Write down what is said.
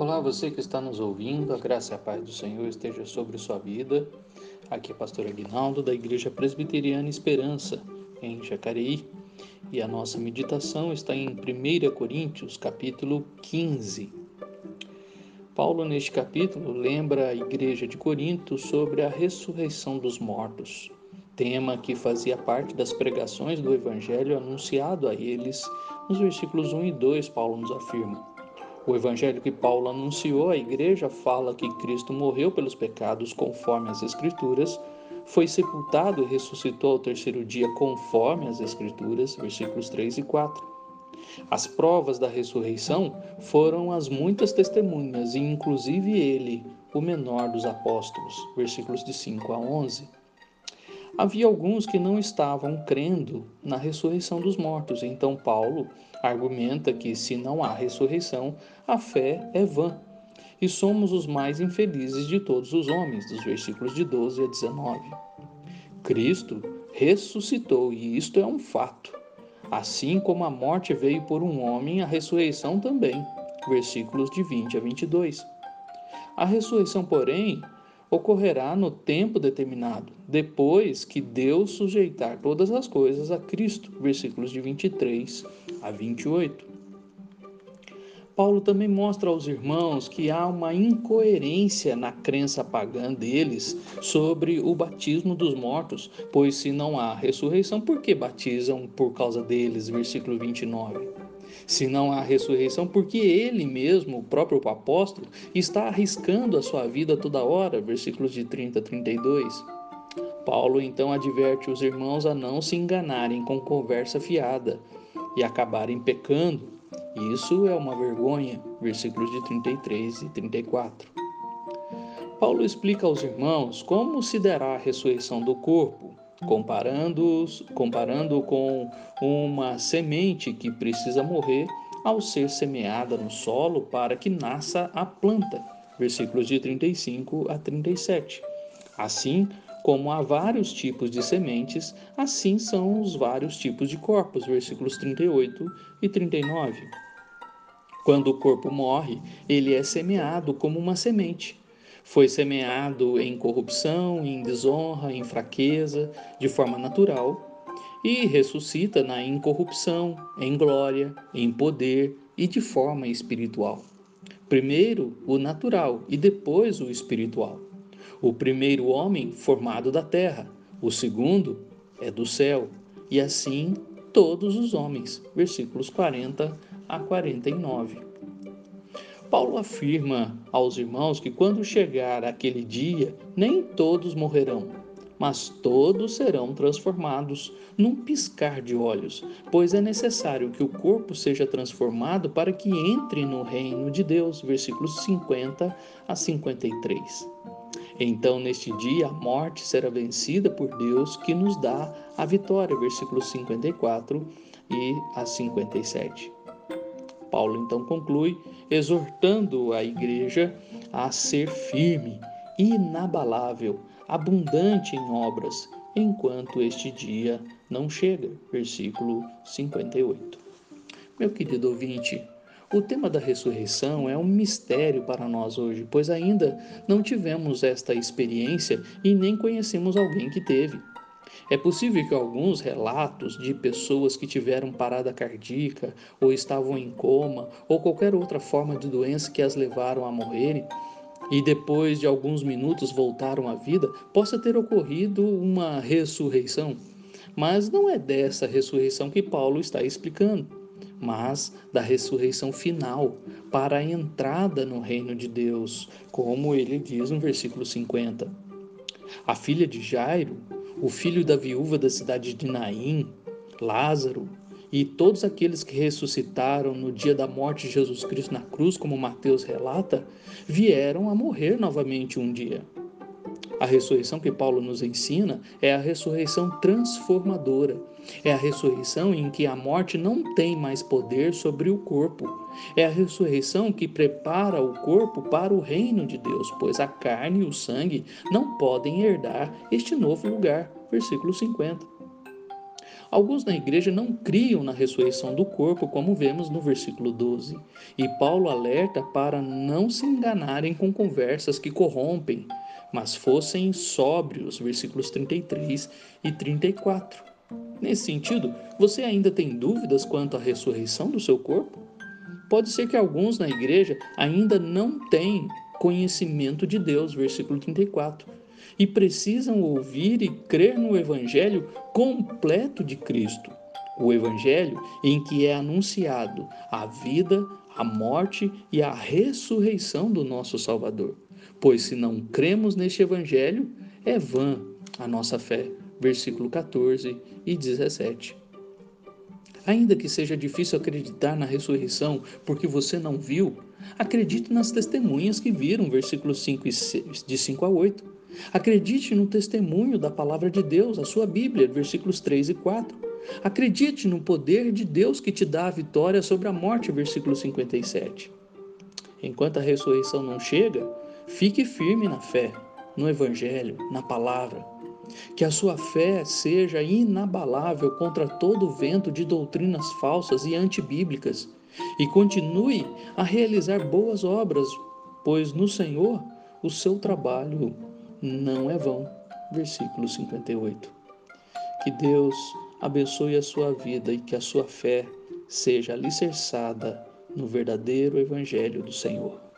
Olá, você que está nos ouvindo, a graça e a paz do Senhor esteja sobre sua vida. Aqui é pastor Aguinaldo, da Igreja Presbiteriana Esperança, em Jacareí. E a nossa meditação está em 1 Coríntios, capítulo 15. Paulo, neste capítulo, lembra a Igreja de Corinto sobre a ressurreição dos mortos, tema que fazia parte das pregações do Evangelho anunciado a eles nos versículos 1 e 2, Paulo nos afirma. O evangelho que Paulo anunciou à igreja fala que Cristo morreu pelos pecados conforme as Escrituras, foi sepultado e ressuscitou ao terceiro dia conforme as Escrituras, versículos 3 e 4. As provas da ressurreição foram as muitas testemunhas, e inclusive ele, o menor dos apóstolos, versículos de 5 a 11. Havia alguns que não estavam crendo na ressurreição dos mortos, então Paulo argumenta que se não há ressurreição, a fé é vã. E somos os mais infelizes de todos os homens, dos versículos de 12 a 19. Cristo ressuscitou, e isto é um fato. Assim como a morte veio por um homem, a ressurreição também. Versículos de 20 a 22. A ressurreição, porém, ocorrerá no tempo determinado, depois que Deus sujeitar todas as coisas a Cristo. Versículos de 23 a 28. Paulo também mostra aos irmãos que há uma incoerência na crença pagã deles sobre o batismo dos mortos, pois se não há ressurreição, por que batizam por causa deles? Versículo 29. Se não há ressurreição, porque ele mesmo, o próprio apóstolo, está arriscando a sua vida toda hora? Versículos de 30 a 32. Paulo então adverte os irmãos a não se enganarem com conversa fiada e acabarem pecando. Isso é uma vergonha. Versículos de 33 e 34. Paulo explica aos irmãos como se dará a ressurreição do corpo, comparando, comparando com uma semente que precisa morrer ao ser semeada no solo para que nasça a planta. Versículos de 35 a 37. Assim, como há vários tipos de sementes, assim são os vários tipos de corpos, versículos 38 e 39. Quando o corpo morre, ele é semeado como uma semente. Foi semeado em corrupção, em desonra, em fraqueza, de forma natural, e ressuscita na incorrupção, em glória, em poder e de forma espiritual. Primeiro o natural e depois o espiritual. O primeiro homem formado da terra, o segundo é do céu, e assim todos os homens. Versículos 40 a 49. Paulo afirma aos irmãos que quando chegar aquele dia, nem todos morrerão, mas todos serão transformados num piscar de olhos, pois é necessário que o corpo seja transformado para que entre no reino de Deus. Versículos 50 a 53. Então, neste dia, a morte será vencida por Deus, que nos dá a vitória. Versículos 54 e a 57. Paulo então conclui, exortando a igreja a ser firme, inabalável, abundante em obras, enquanto este dia não chega. Versículo 58. Meu querido ouvinte, o tema da ressurreição é um mistério para nós hoje, pois ainda não tivemos esta experiência e nem conhecemos alguém que teve. É possível que alguns relatos de pessoas que tiveram parada cardíaca, ou estavam em coma, ou qualquer outra forma de doença que as levaram a morrerem, e depois de alguns minutos voltaram à vida, possa ter ocorrido uma ressurreição. Mas não é dessa ressurreição que Paulo está explicando mas da ressurreição final para a entrada no reino de Deus, como ele diz no versículo 50. A filha de Jairo, o filho da viúva da cidade de Naim, Lázaro e todos aqueles que ressuscitaram no dia da morte de Jesus Cristo na cruz, como Mateus relata, vieram a morrer novamente um dia. A ressurreição que Paulo nos ensina é a ressurreição transformadora. É a ressurreição em que a morte não tem mais poder sobre o corpo. É a ressurreição que prepara o corpo para o reino de Deus, pois a carne e o sangue não podem herdar este novo lugar. Versículo 50. Alguns na igreja não criam na ressurreição do corpo, como vemos no versículo 12. E Paulo alerta para não se enganarem com conversas que corrompem, mas fossem sóbrios, versículos 33 e 34. Nesse sentido, você ainda tem dúvidas quanto à ressurreição do seu corpo? Pode ser que alguns na igreja ainda não tenham conhecimento de Deus, versículo 34, e precisam ouvir e crer no evangelho completo de Cristo. O evangelho em que é anunciado a vida, a morte e a ressurreição do nosso Salvador. Pois se não cremos neste evangelho, é vã a nossa fé. Versículo 14 e 17. Ainda que seja difícil acreditar na ressurreição porque você não viu, acredite nas testemunhas que viram, versículos 5 e 6, de 5 a 8. Acredite no testemunho da palavra de Deus, a sua Bíblia, versículos 3 e 4. Acredite no poder de Deus que te dá a vitória sobre a morte, versículo 57. Enquanto a ressurreição não chega, fique firme na fé, no Evangelho, na palavra. Que a sua fé seja inabalável contra todo vento de doutrinas falsas e antibíblicas e continue a realizar boas obras, pois no Senhor o seu trabalho não é vão. Versículo 58. Que Deus abençoe a sua vida e que a sua fé seja alicerçada no verdadeiro Evangelho do Senhor.